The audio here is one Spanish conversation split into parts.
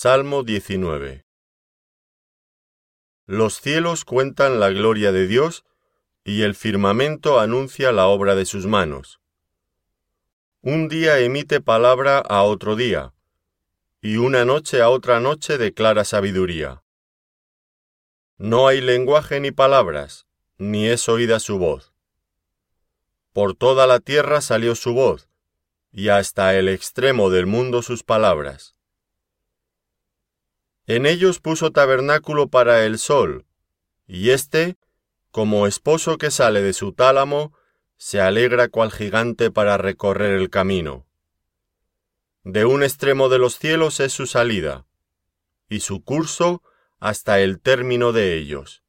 Salmo 19 Los cielos cuentan la gloria de Dios y el firmamento anuncia la obra de sus manos. Un día emite palabra a otro día, y una noche a otra noche declara sabiduría. No hay lenguaje ni palabras, ni es oída su voz. Por toda la tierra salió su voz, y hasta el extremo del mundo sus palabras. En ellos puso tabernáculo para el sol, y éste, como esposo que sale de su tálamo, se alegra cual gigante para recorrer el camino. De un extremo de los cielos es su salida, y su curso hasta el término de ellos,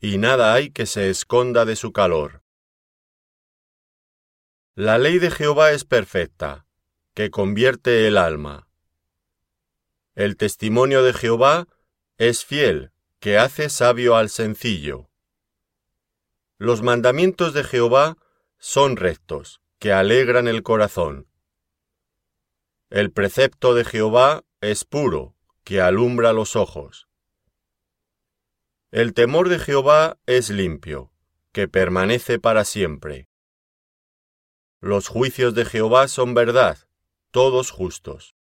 y nada hay que se esconda de su calor. La ley de Jehová es perfecta, que convierte el alma. El testimonio de Jehová es fiel, que hace sabio al sencillo. Los mandamientos de Jehová son rectos, que alegran el corazón. El precepto de Jehová es puro, que alumbra los ojos. El temor de Jehová es limpio, que permanece para siempre. Los juicios de Jehová son verdad, todos justos.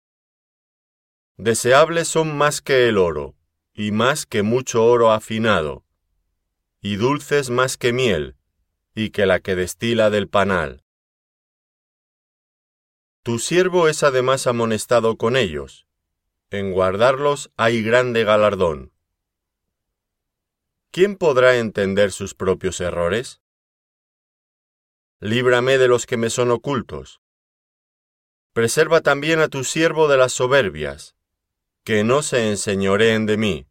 Deseables son más que el oro, y más que mucho oro afinado, y dulces más que miel, y que la que destila del panal. Tu siervo es además amonestado con ellos, en guardarlos hay grande galardón. ¿Quién podrá entender sus propios errores? Líbrame de los que me son ocultos. Preserva también a tu siervo de las soberbias, que no se enseñoreen de mí.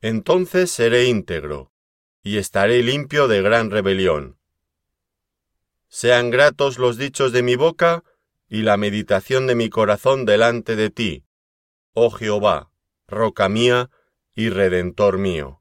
Entonces seré íntegro, y estaré limpio de gran rebelión. Sean gratos los dichos de mi boca y la meditación de mi corazón delante de ti, oh Jehová, roca mía y redentor mío.